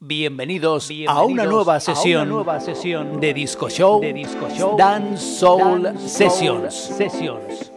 Bienvenidos, a, una nueva sesión, nueva sesión de Disco Show, de Disco Show Dance Soul, Sessions. Sessions.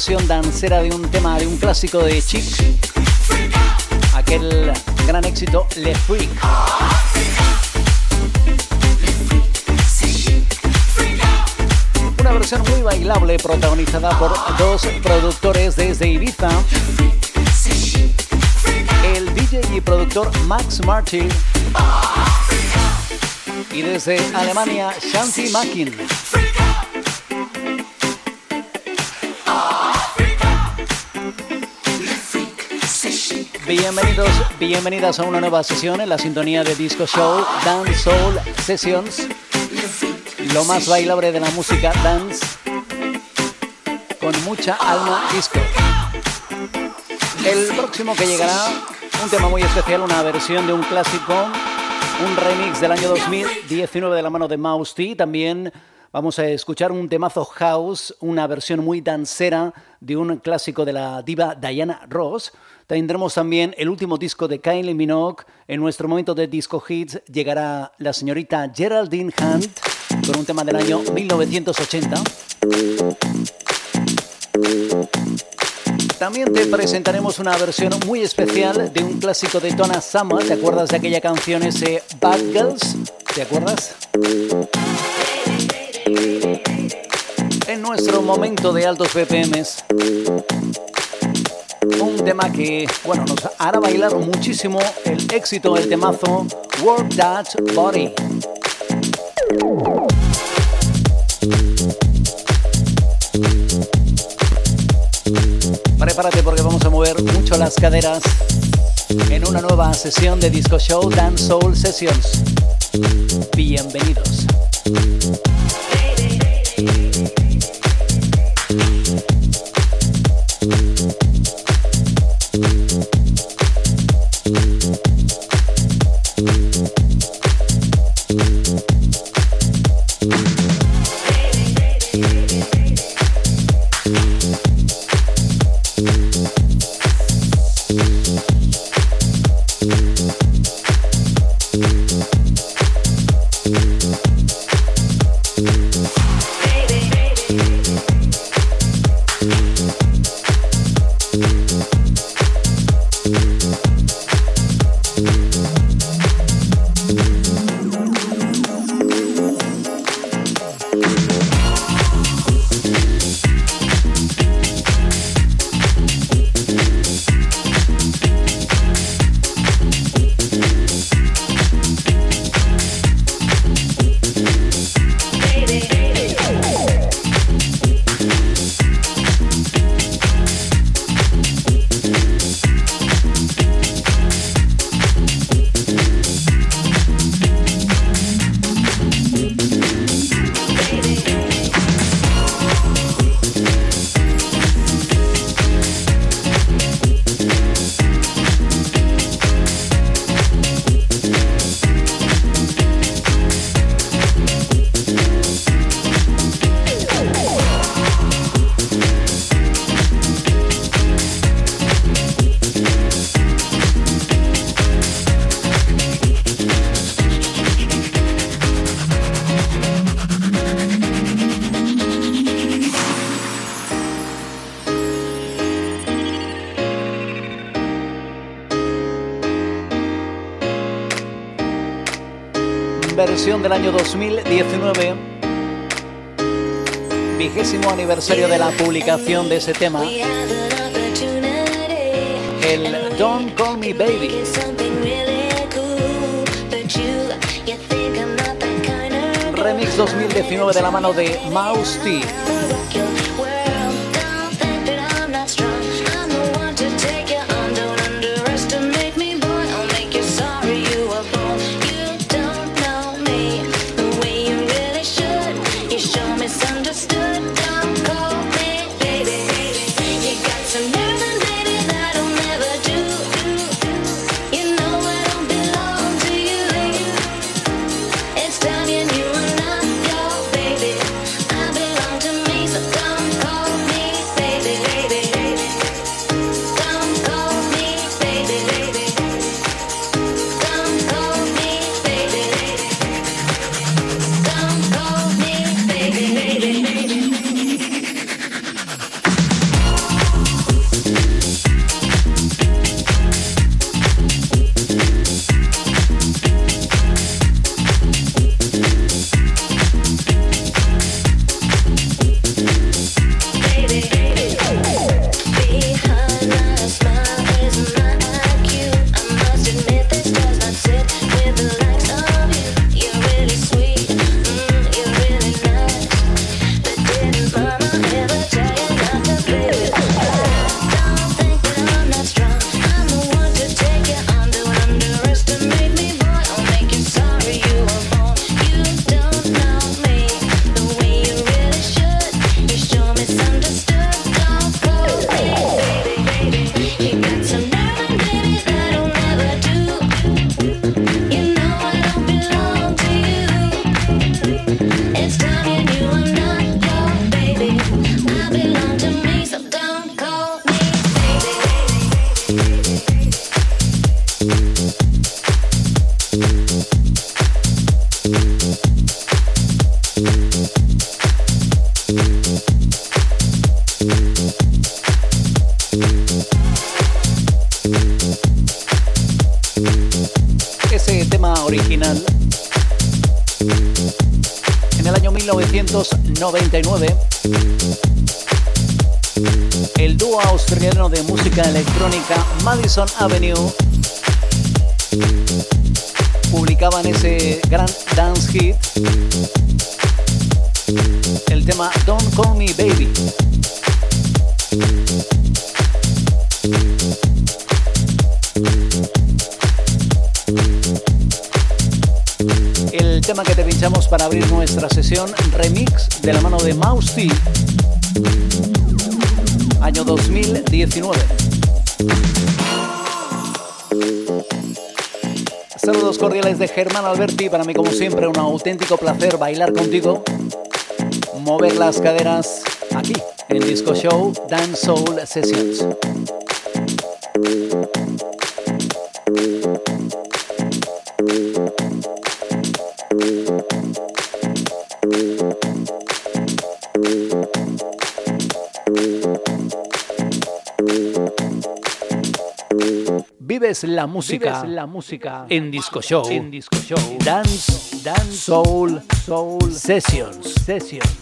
Versión dancera de un tema de un clásico de Chic, aquel gran éxito Le Freak. Una versión muy bailable protagonizada por dos productores desde Ibiza, el DJ y productor Max Martin y desde Alemania Shanti Makin. Bienvenidos, bienvenidas a una nueva sesión en la sintonía de Disco Show Dance Soul Sessions. Lo más bailable de la música dance con mucha alma disco. El próximo que llegará, un tema muy especial, una versión de un clásico, un remix del año 2019 de la mano de Mouse T. También vamos a escuchar un temazo house, una versión muy dancera de un clásico de la diva Diana Ross. Tendremos también el último disco de Kylie Minogue. En nuestro momento de disco hits llegará la señorita Geraldine Hunt con un tema del año 1980. También te presentaremos una versión muy especial de un clásico de Donna Summer. ¿Te acuerdas de aquella canción ese Bad Girls? ¿Te acuerdas? En nuestro momento de altos BPMs un tema que, bueno, nos hará bailar muchísimo el éxito del temazo Work That Body. Prepárate porque vamos a mover mucho las caderas en una nueva sesión de Disco Show Dance Soul Sessions. Bienvenidos. Del año 2019, vigésimo aniversario de la publicación de ese tema, el Don't Call Me Baby. Remix 2019 de la mano de Mouse T. Avenue publicaban ese gran dance hit, el tema Don't Call Me Baby. El tema que te pinchamos para abrir nuestra sesión, remix de la mano de Mouse T año 2019. Saludos cordiales de Germán Alberti, para mí como siempre un auténtico placer bailar contigo, mover las caderas aquí en Disco Show Dance Soul Sessions. Vives la música, la música. En Disco Show, en Disco Show. Dance, Dance. Soul, Soul. Sessions, Sessions.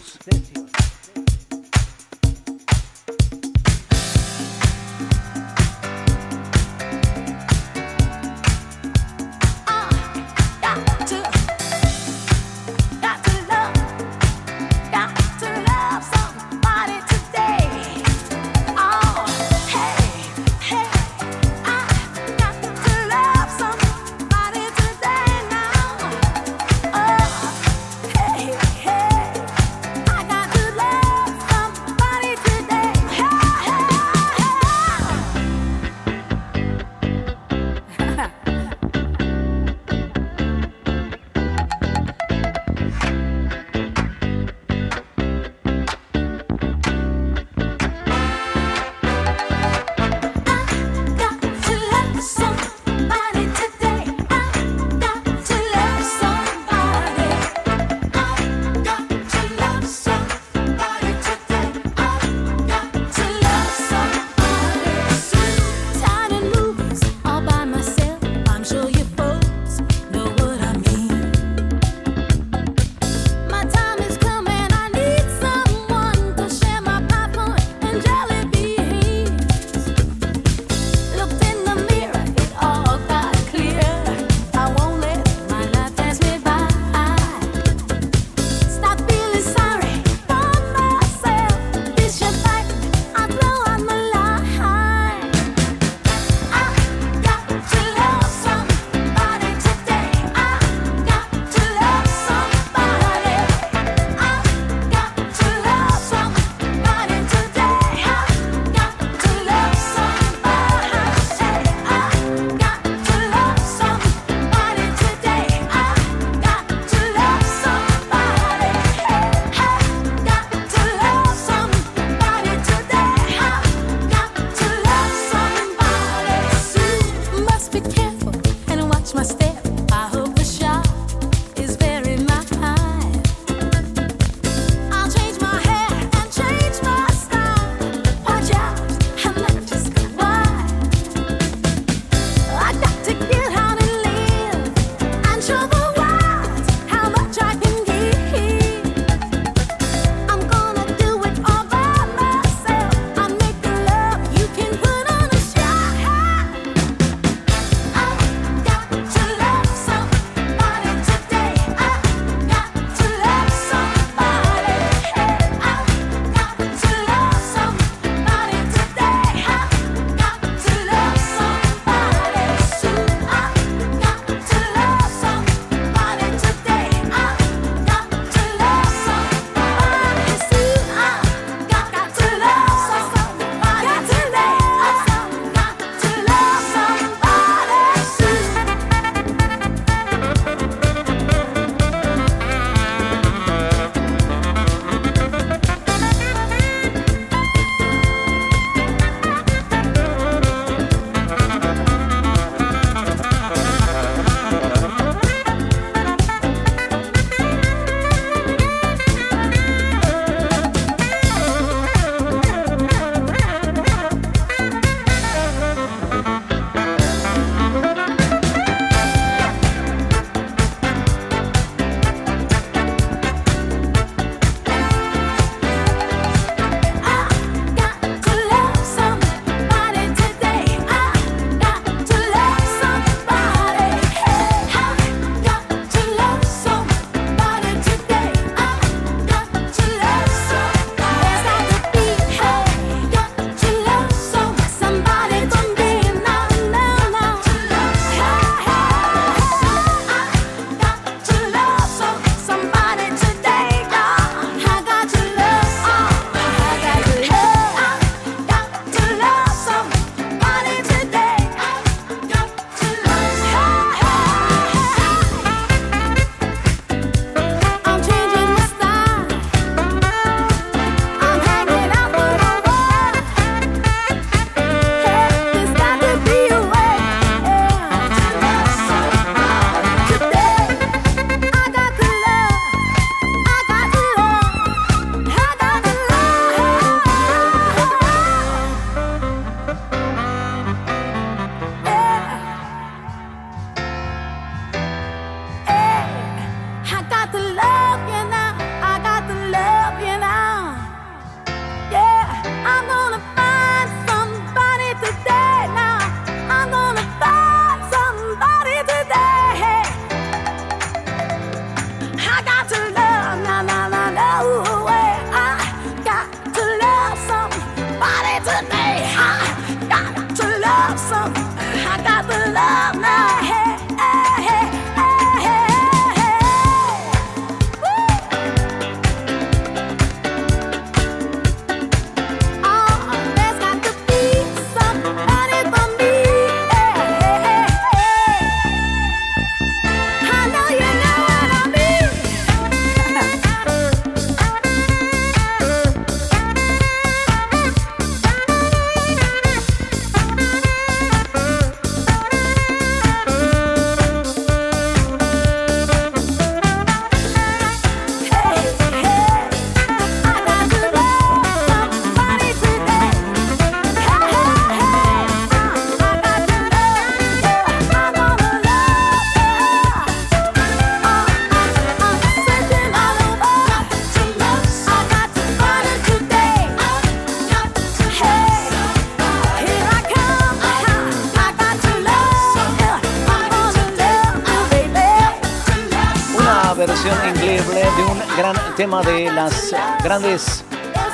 Tema de las grandes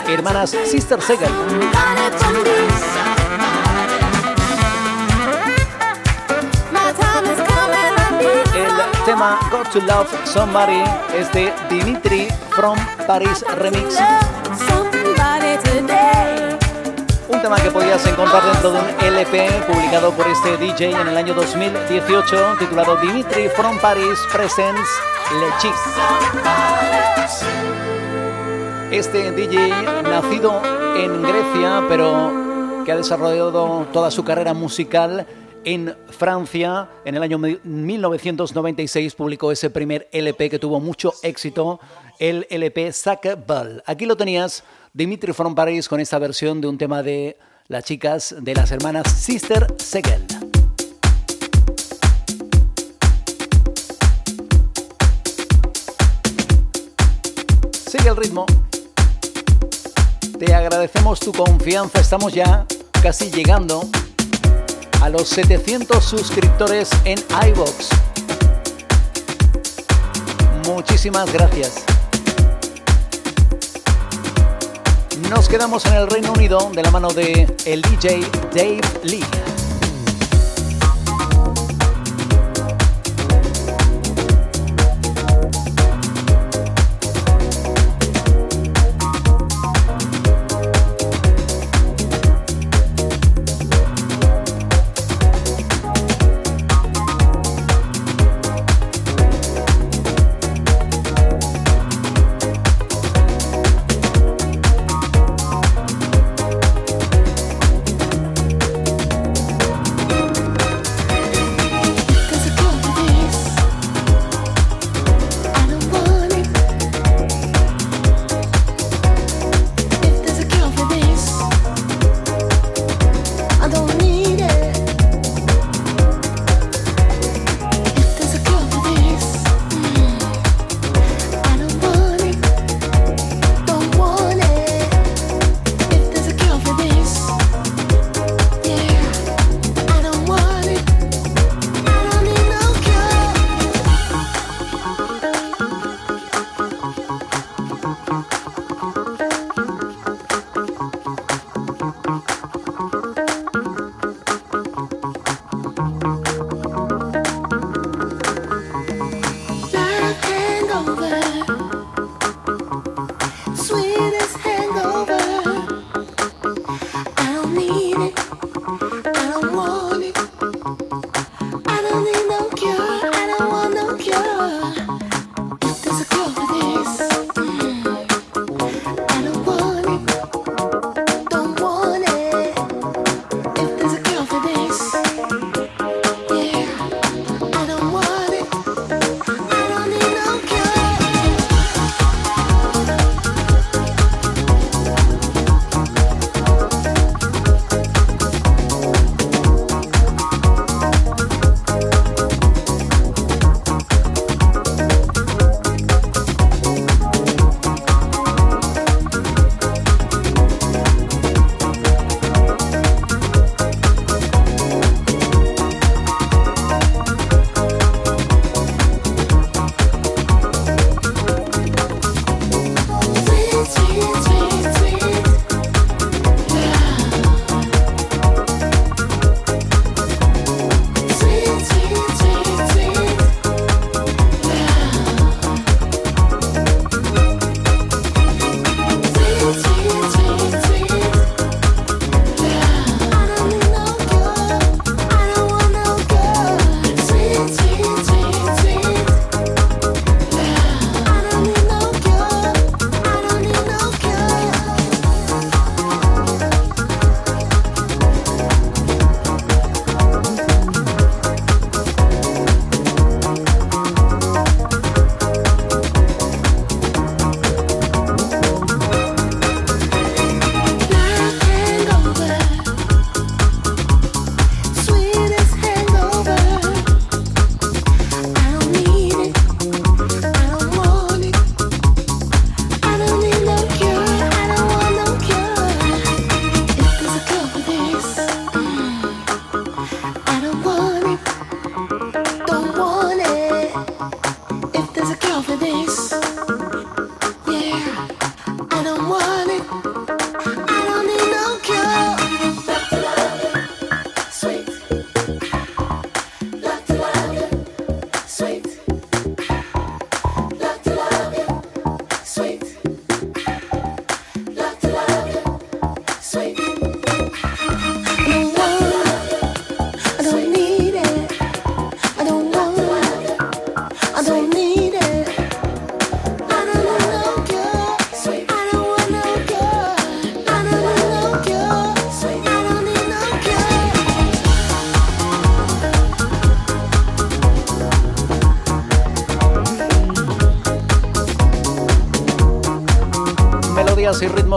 hermanas Sister Segal. El tema Got to Love Somebody es de Dimitri from Paris Remix. Tema que podías encontrar dentro de un LP publicado por este DJ en el año 2018 titulado Dimitri from Paris Presents Le Chic. Este DJ nacido en Grecia pero que ha desarrollado toda su carrera musical en Francia. En el año 1996 publicó ese primer LP que tuvo mucho éxito, el LP Sacre Ball. Aquí lo tenías Dimitri from Paris con esta versión de un tema de las chicas de las hermanas Sister Segel. Sigue el ritmo. Te agradecemos tu confianza. Estamos ya casi llegando a los 700 suscriptores en iBox. Muchísimas gracias. Nos quedamos en el Reino Unido de la mano de el DJ Dave Lee.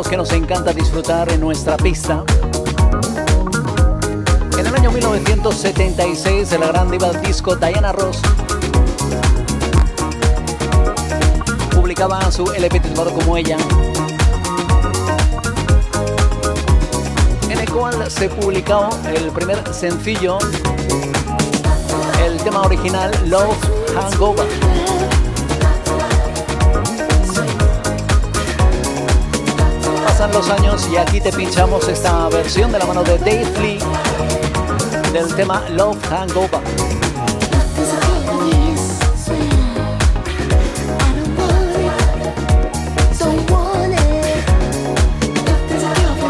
Que nos encanta disfrutar en nuestra pista. En el año 1976, la gran diva disco Diana Ross publicaba su LP titulado como ella, en el cual se publicó el primer sencillo, el tema original Love Hangover. Los años y aquí te pinchamos esta versión de la mano de Dave Lee del tema Love Hangover.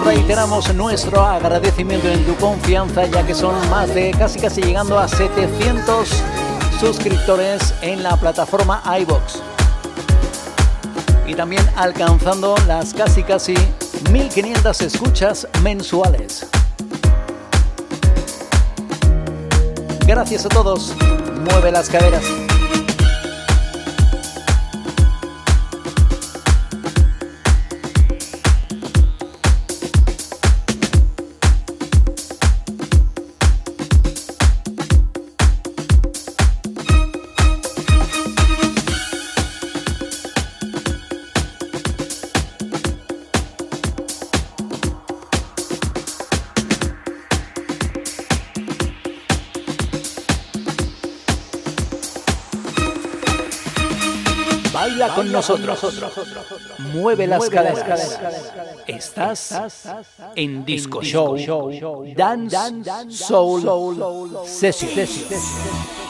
Reiteramos nuestro agradecimiento en tu confianza ya que son más de casi casi llegando a 700 suscriptores en la plataforma iBox y también alcanzando las casi casi 1500 escuchas mensuales. Gracias a todos. Mueve las caderas. Con nosotros. Mueve las caderas. Estás en Disco Show. Dance Soul Session.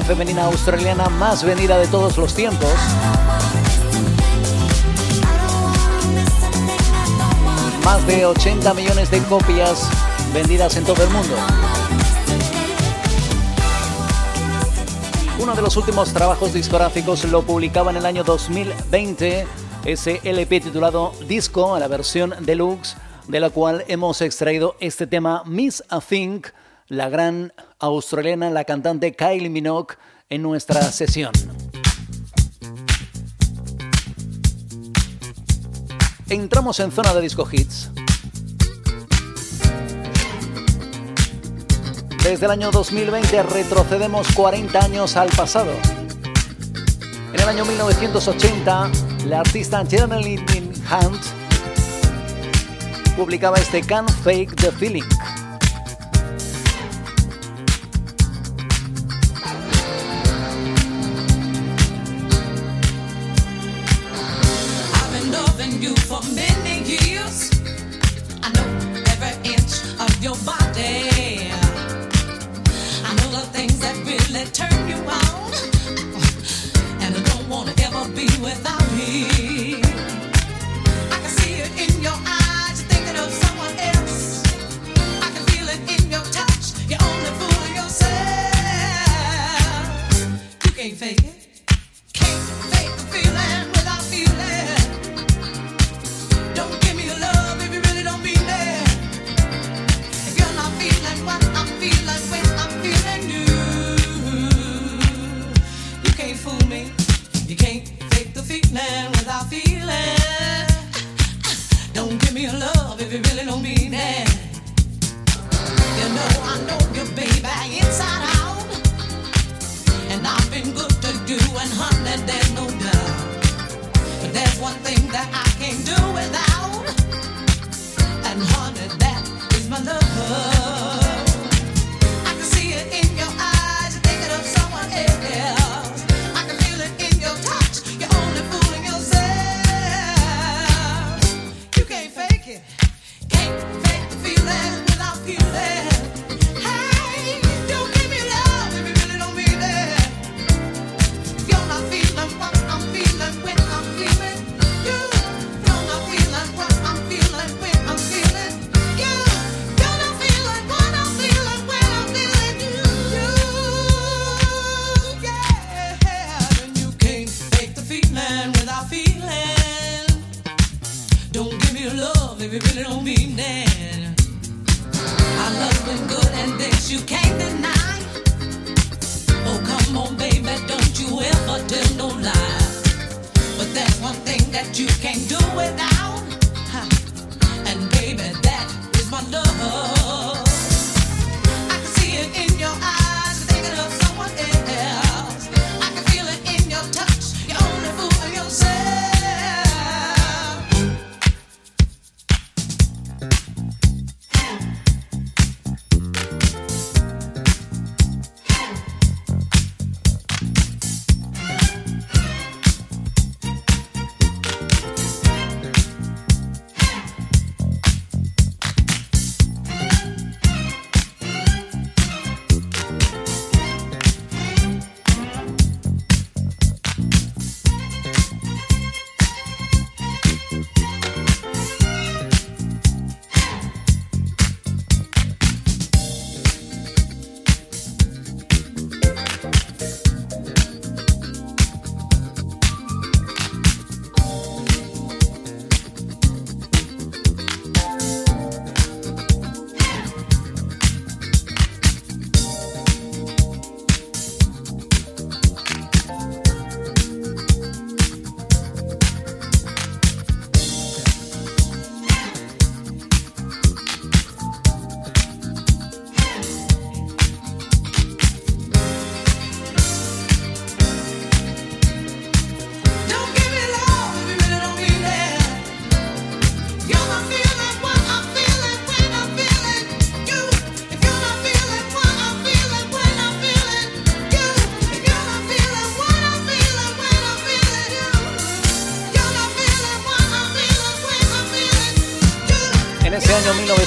Femenina australiana más vendida de todos los tiempos. Más de 80 millones de copias vendidas en todo el mundo. Uno de los últimos trabajos discográficos lo publicaba en el año 2020, ese LP titulado Disco, a la versión deluxe, de la cual hemos extraído este tema Miss I Think, la gran australiana, la cantante Kylie Minogue, en nuestra sesión. Entramos en zona de disco hits. Desde el año 2020 retrocedemos 40 años al pasado. En el año 1980, la artista Jeannie Hunt publicaba este Can't Fake the Feeling. body. I know the things that really turn.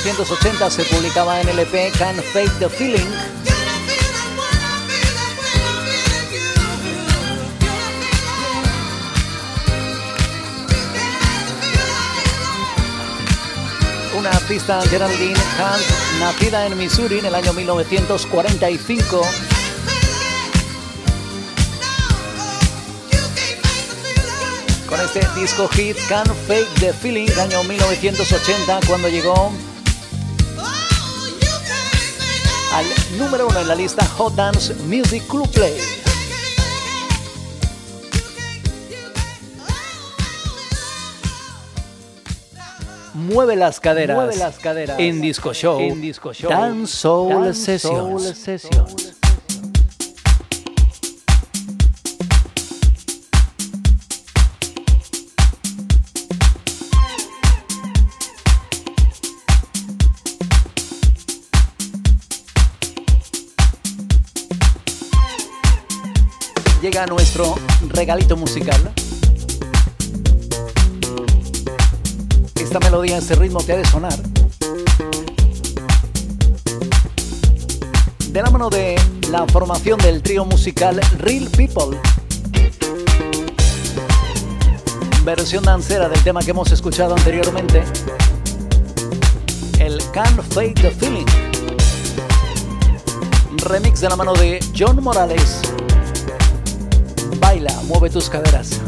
1980 se publicaba en el EP Can't Fake the Feeling. Una artista Geraldine Hunt, nacida en Missouri en el año 1945 con este disco hit Can't Fake the Feeling, año 1980, cuando llegó número uno en la lista Hot Dance Music Club Play. Mueve las caderas, Mueve las caderas en Disco Show, en Disco Show, Dance Soul Dance Sessions. Soul Sessions. Nuestro regalito musical. Esta melodía, este ritmo que ha de sonar. De la mano de la formación del trío musical Real People. Versión dancera del tema que hemos escuchado anteriormente. El Can't Fake the Feeling. Remix de la mano de John Morales. Mueve tus caderas.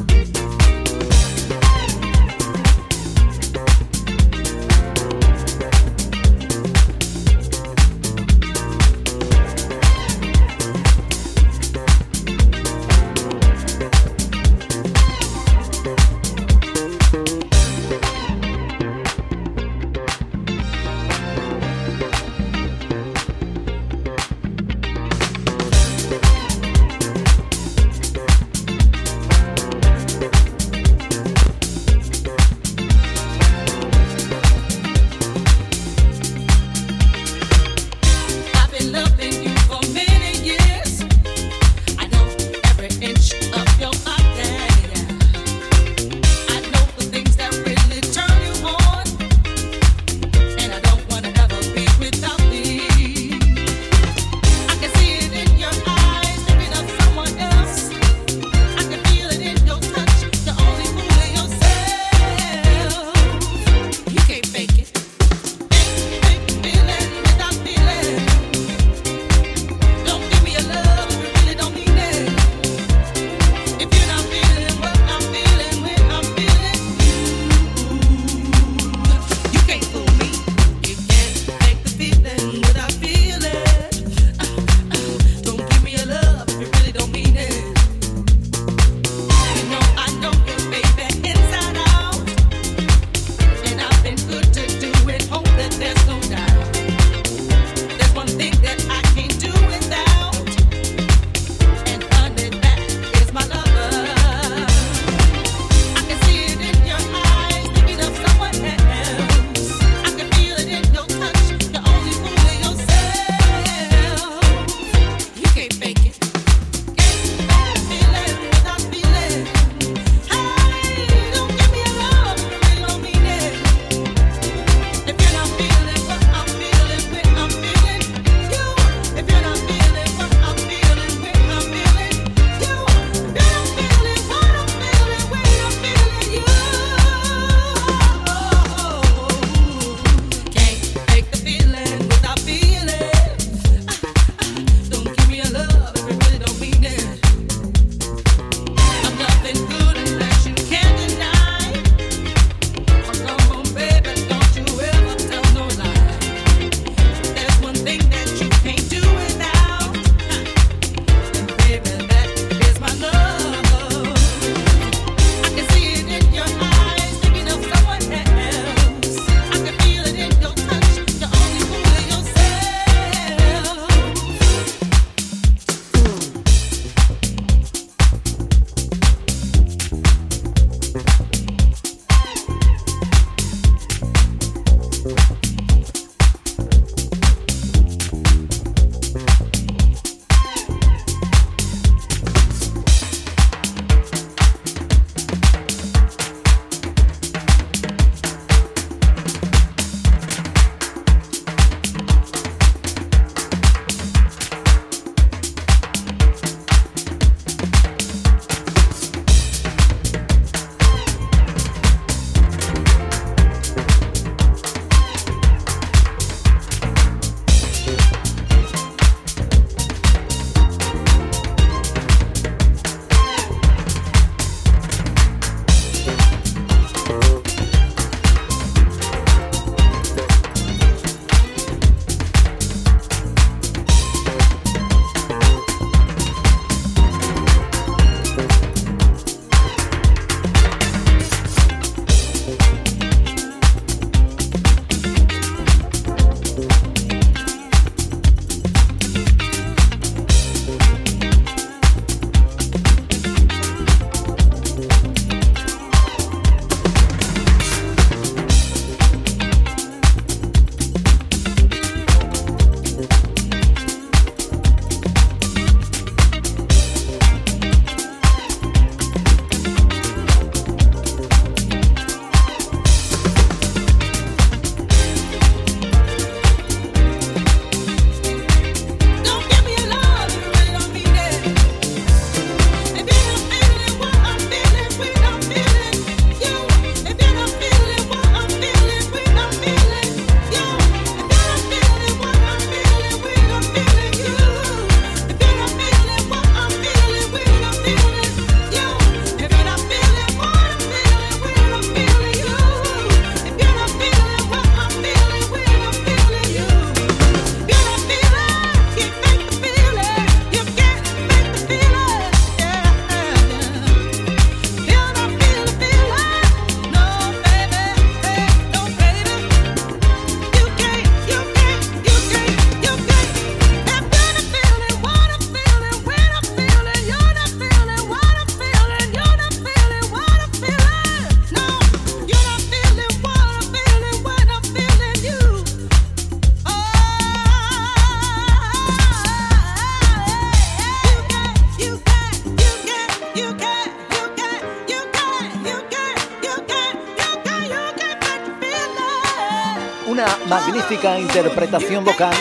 Vocal.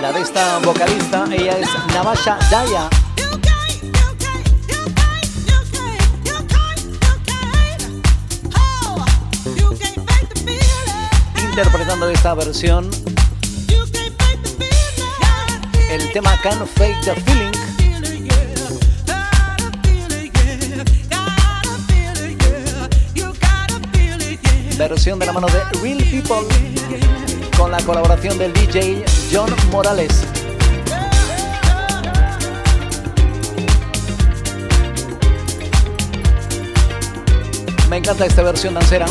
La de esta vocalista, ella es Navasha Daya. Interpretando esta versión, el tema Can't Fake the Feeling. versión de la mano de Real People la colaboración del DJ John Morales. Me encanta esta versión dancera.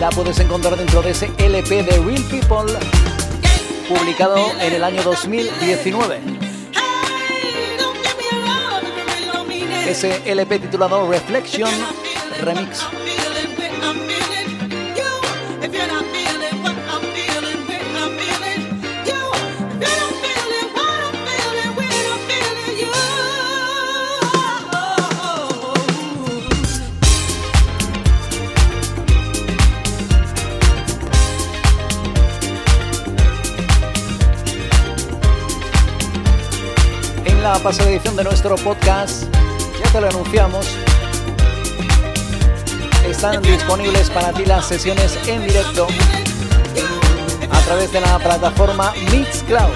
La puedes encontrar dentro de ese LP de Real People publicado en el año 2019. Ese LP titulado Reflection Remix. La pasada edición de nuestro podcast, ya te lo anunciamos, están disponibles para ti las sesiones en directo a través de la plataforma Mixcloud.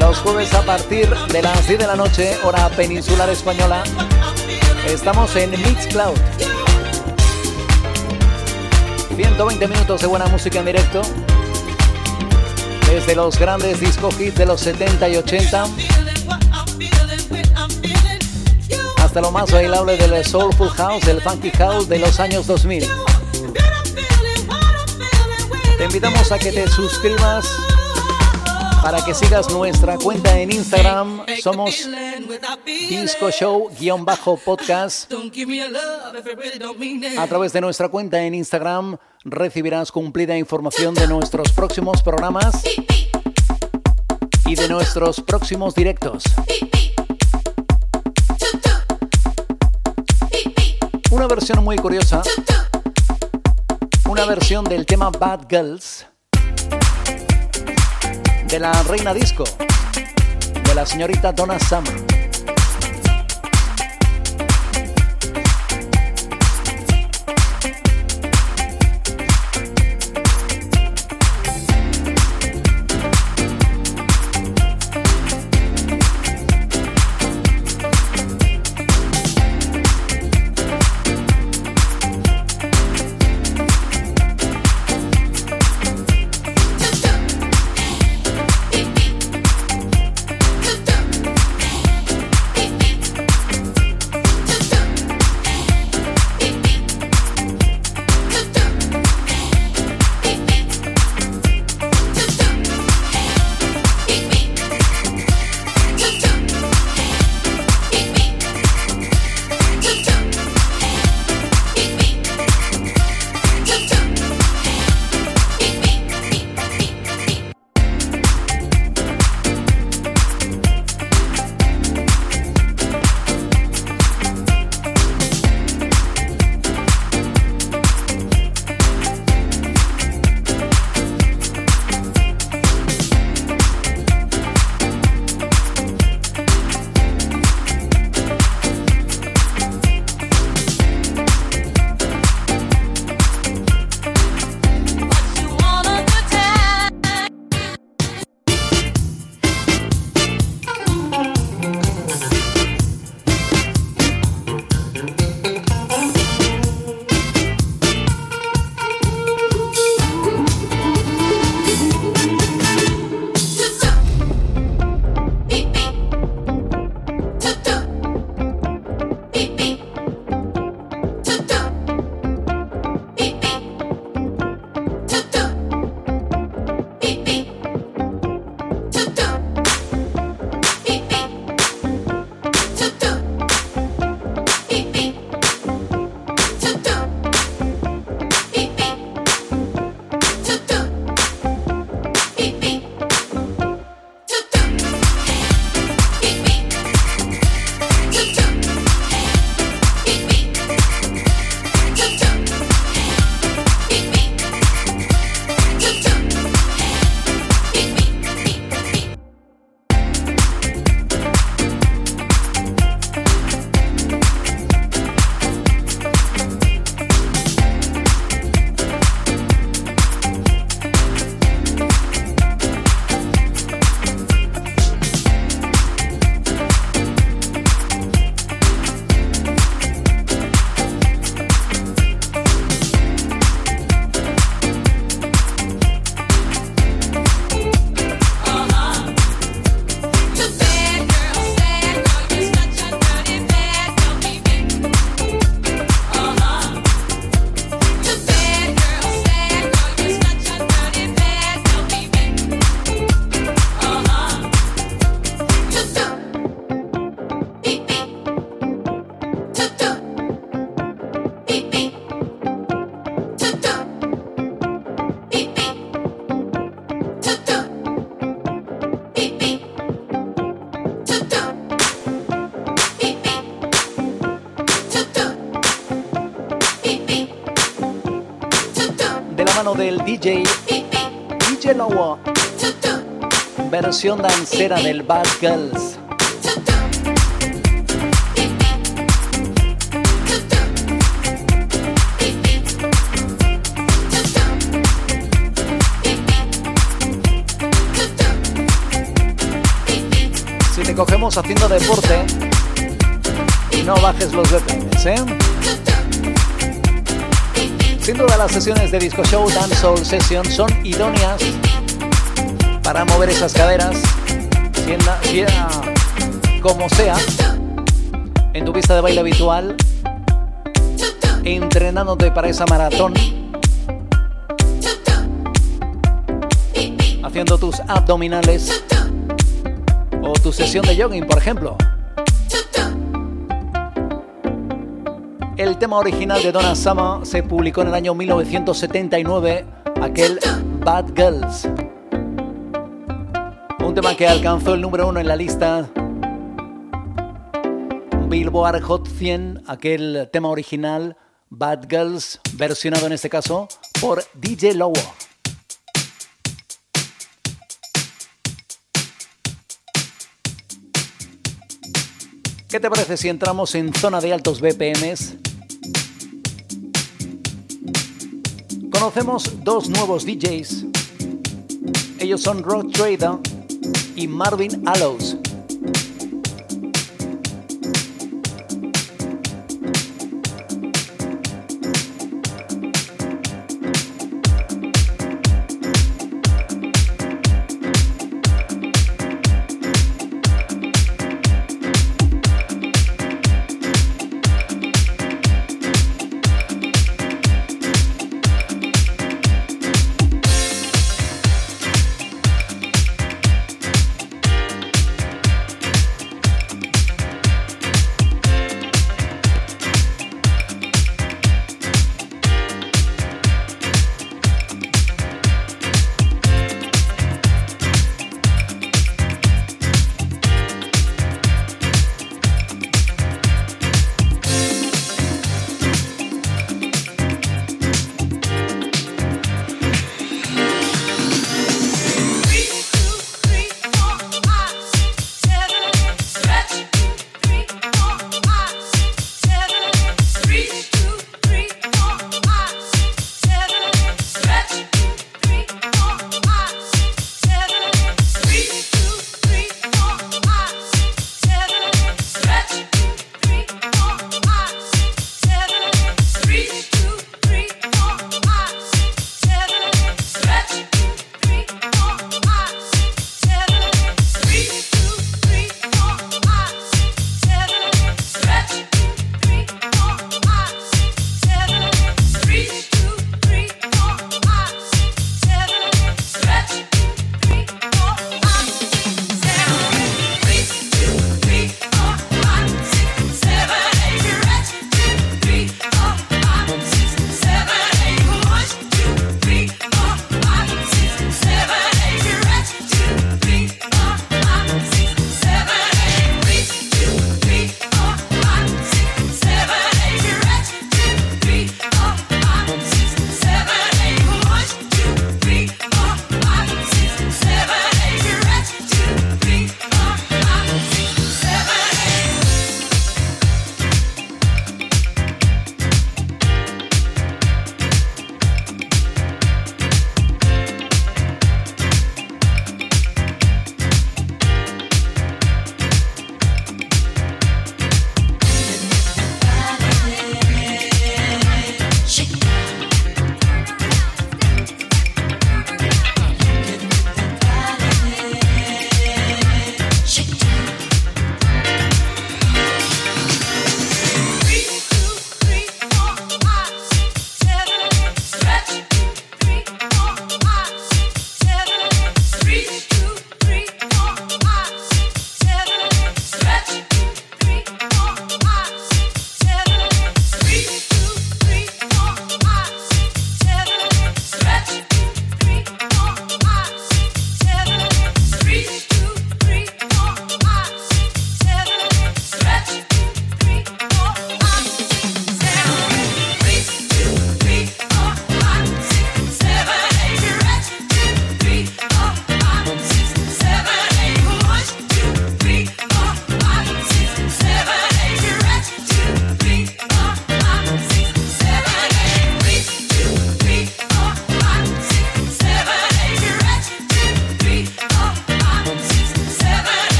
Los jueves a partir de las 10 de la noche, hora peninsular española, estamos en Mixcloud. 120 minutos de buena música en directo desde los grandes disco hits de los 70 y 80 hasta lo más bailable del soulful house, del funky house de los años 2000. Te invitamos a que te suscribas para que sigas nuestra cuenta en Instagram. Somos Disco Show-podcast. A través de nuestra cuenta en Instagram recibirás cumplida información de nuestros próximos programas y de nuestros próximos directos. Una versión muy curiosa, una versión del tema Bad Girls de la reina disco, de la señorita Donna Summer. DJ DJ Lowo. Versión dancera del Bad Girls. Si te cogemos haciendo deporte, no bajes los detalles, ¿eh? Sin duda las sesiones de Disco Show Dance Soul Session son idóneas para mover esas caderas, sea como sea, en tu pista de baile habitual, entrenándote para esa maratón, haciendo tus abdominales o tu sesión de jogging, por ejemplo. El tema original de Donna Summer se publicó en el año 1979, aquel Bad Girls. Un tema que alcanzó el número uno en la lista Billboard Hot 100, aquel tema original Bad Girls, versionado en este caso por DJ Lowo. ¿Qué te parece si entramos en zona de altos BPMs? Conocemos dos nuevos DJs. Ellos son Rock Trader y Marvin Allows.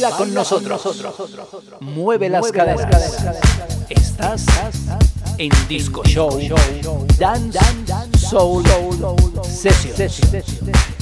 Baila con nosotros. Mueve las caderas. Estás en Disco Show. Dance Soul Session.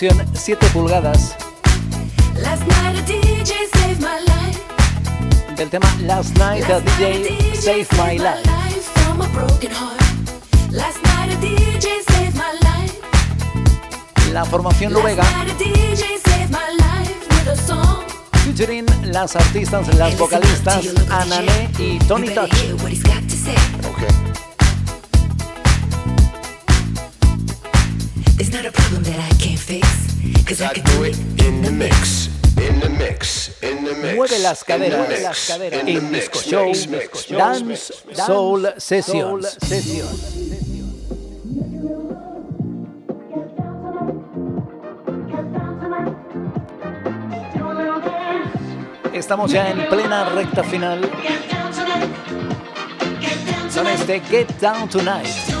Versión 7 pulgadas. Del tema Last Night the DJ Save My Life. La formación noruega featuring las artistas, las vocalistas Anane y Tony Touch. In. In mix, in mix, Mueve las caderas, mueve las caderas en Disco Show, Dance Soul Sessions. Estamos ya en plena recta final con este Get Down Tonight.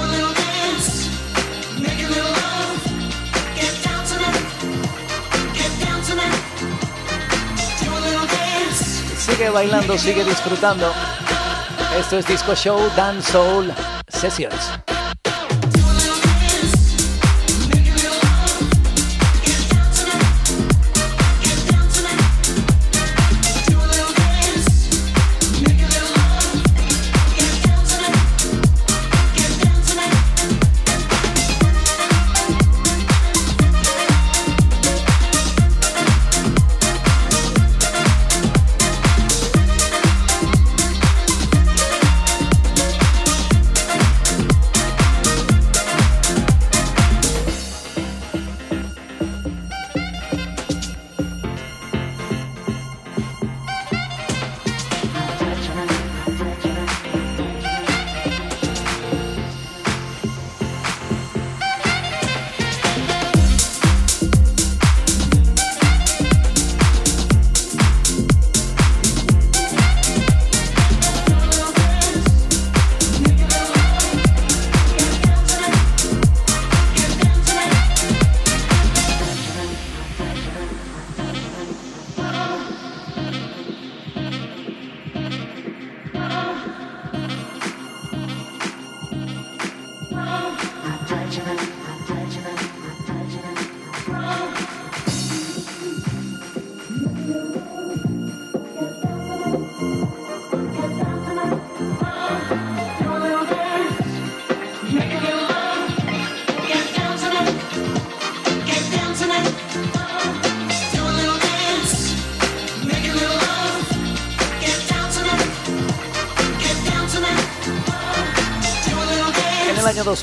Sigue bailando, sigue disfrutando. Esto es Disco Show Dance Soul Sessions.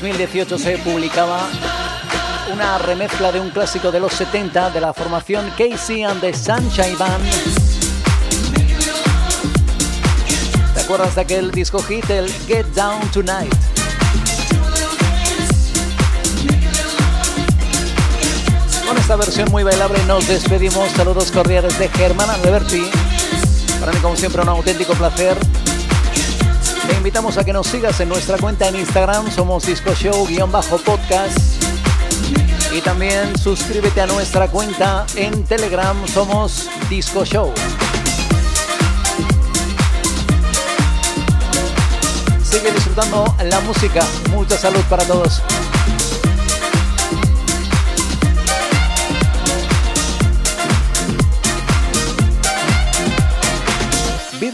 2018 se publicaba una remezcla de un clásico de los 70 de la formación Casey and the Sunshine Band. ¿Te acuerdas de aquel disco hit, el Get Down Tonight? Con esta versión muy bailable nos despedimos. Saludos cordiales de Germán Alberti. Para mí, como siempre, un auténtico placer. Invitamos a que nos sigas en nuestra cuenta en Instagram, somos Disco Show-podcast. Y también suscríbete a nuestra cuenta en Telegram, somos Disco Show. Sigue disfrutando la música. Mucha salud para todos.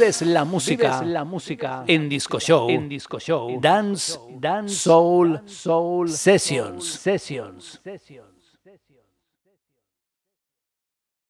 Vives la música, Vives la música en Disco Show, en Disco Show. Dance, Dance Soul, Soul Sessions. Sessions. Sessions.